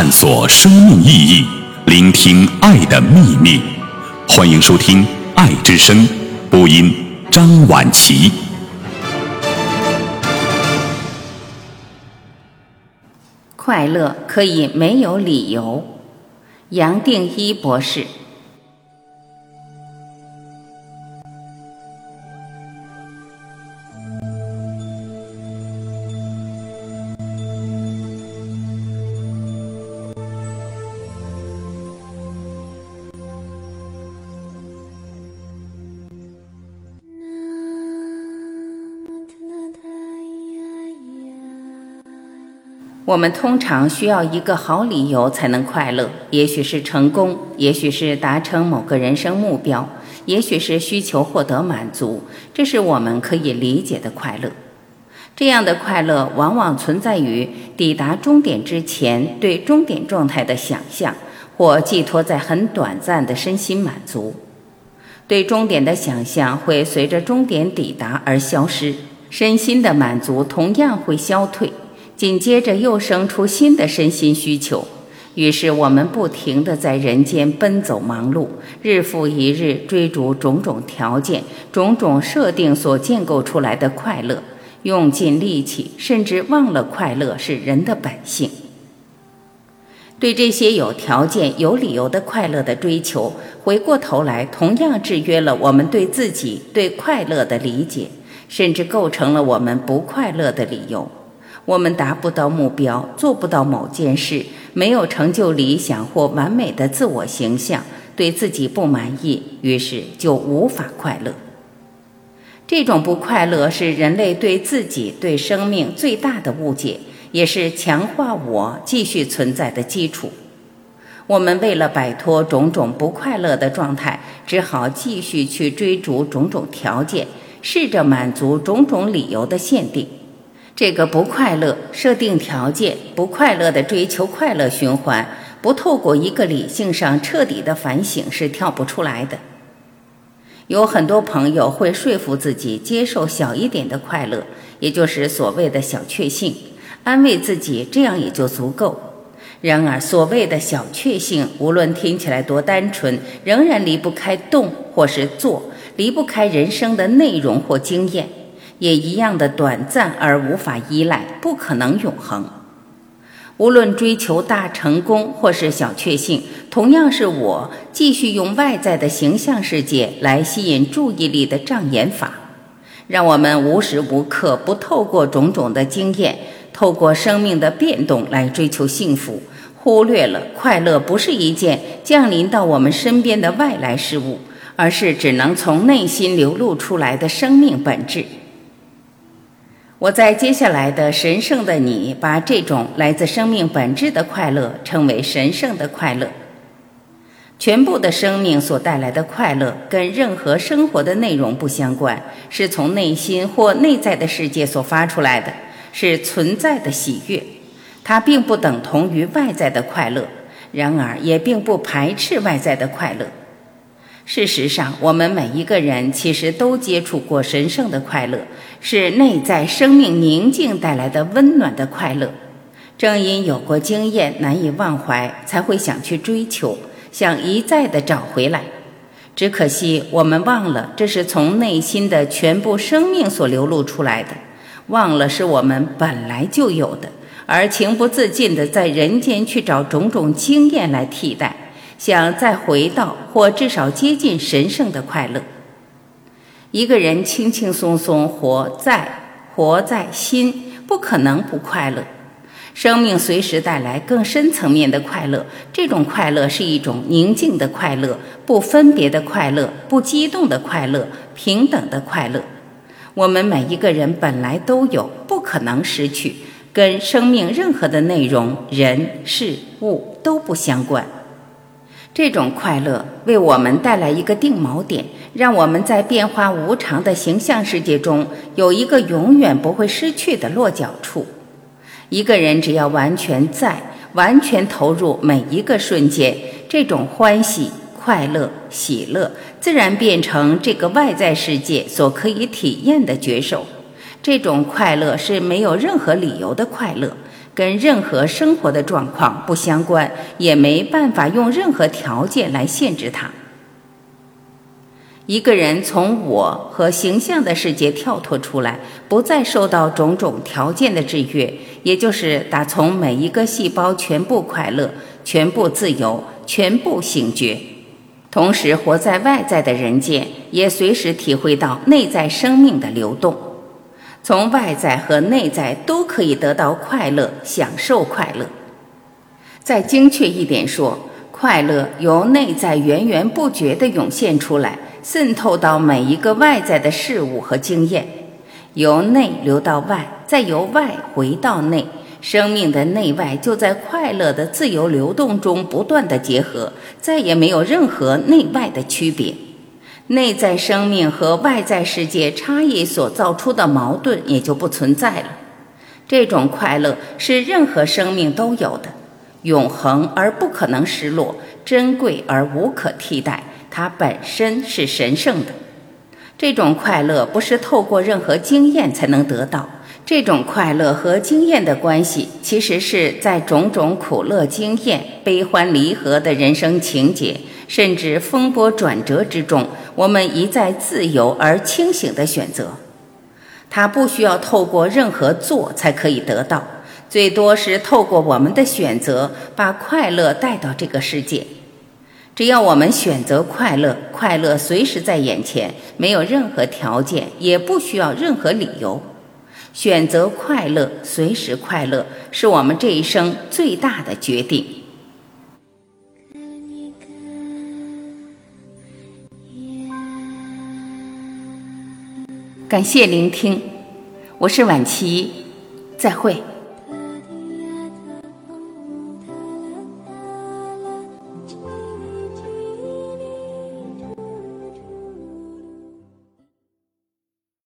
探索生命意义，聆听爱的秘密。欢迎收听《爱之声》，播音张婉琪。快乐可以没有理由，杨定一博士。我们通常需要一个好理由才能快乐，也许是成功，也许是达成某个人生目标，也许是需求获得满足，这是我们可以理解的快乐。这样的快乐往往存在于抵达终点之前对终点状态的想象，或寄托在很短暂的身心满足。对终点的想象会随着终点抵达而消失，身心的满足同样会消退。紧接着又生出新的身心需求，于是我们不停地在人间奔走忙碌，日复一日追逐种种条件、种种设定所建构出来的快乐，用尽力气，甚至忘了快乐是人的本性。对这些有条件、有理由的快乐的追求，回过头来同样制约了我们对自己对快乐的理解，甚至构成了我们不快乐的理由。我们达不到目标，做不到某件事，没有成就理想或完美的自我形象，对自己不满意，于是就无法快乐。这种不快乐是人类对自己、对生命最大的误解，也是强化我继续存在的基础。我们为了摆脱种种不快乐的状态，只好继续去追逐种种条件，试着满足种种理由的限定。这个不快乐设定条件，不快乐的追求快乐循环，不透过一个理性上彻底的反省是跳不出来的。有很多朋友会说服自己接受小一点的快乐，也就是所谓的小确幸，安慰自己这样也就足够。然而，所谓的小确幸，无论听起来多单纯，仍然离不开动或是做，离不开人生的内容或经验。也一样的短暂而无法依赖，不可能永恒。无论追求大成功或是小确幸，同样是我继续用外在的形象世界来吸引注意力的障眼法，让我们无时无刻不透过种种的经验，透过生命的变动来追求幸福，忽略了快乐不是一件降临到我们身边的外来事物，而是只能从内心流露出来的生命本质。我在接下来的神圣的你，把这种来自生命本质的快乐称为神圣的快乐。全部的生命所带来的快乐，跟任何生活的内容不相关，是从内心或内在的世界所发出来的，是存在的喜悦。它并不等同于外在的快乐，然而也并不排斥外在的快乐。事实上，我们每一个人其实都接触过神圣的快乐，是内在生命宁静带来的温暖的快乐。正因有过经验，难以忘怀，才会想去追求，想一再的找回来。只可惜我们忘了，这是从内心的全部生命所流露出来的，忘了是我们本来就有的，而情不自禁的在人间去找种种经验来替代。想再回到或至少接近神圣的快乐。一个人轻轻松松活在活在心，不可能不快乐。生命随时带来更深层面的快乐，这种快乐是一种宁静的快乐，不分别的快乐，不激动的快乐，平等的快乐。我们每一个人本来都有，不可能失去，跟生命任何的内容、人、事物都不相关。这种快乐为我们带来一个定锚点，让我们在变化无常的形象世界中有一个永远不会失去的落脚处。一个人只要完全在，完全投入每一个瞬间，这种欢喜、快乐、喜乐，自然变成这个外在世界所可以体验的觉受。这种快乐是没有任何理由的快乐。跟任何生活的状况不相关，也没办法用任何条件来限制它。一个人从我和形象的世界跳脱出来，不再受到种种条件的制约，也就是打从每一个细胞全部快乐、全部自由、全部醒觉，同时活在外在的人间，也随时体会到内在生命的流动，从外在和内在都可以得到快乐，享受快乐。再精确一点说，快乐由内在源源不绝地涌现出来。渗透到每一个外在的事物和经验，由内流到外，再由外回到内，生命的内外就在快乐的自由流动中不断的结合，再也没有任何内外的区别。内在生命和外在世界差异所造出的矛盾也就不存在了。这种快乐是任何生命都有的，永恒而不可能失落，珍贵而无可替代。它本身是神圣的，这种快乐不是透过任何经验才能得到。这种快乐和经验的关系，其实是在种种苦乐经验、悲欢离合的人生情节，甚至风波转折之中，我们一再自由而清醒的选择。它不需要透过任何做才可以得到，最多是透过我们的选择，把快乐带到这个世界。只要我们选择快乐，快乐随时在眼前，没有任何条件，也不需要任何理由。选择快乐，随时快乐，是我们这一生最大的决定。感谢聆听，我是婉琪，再会。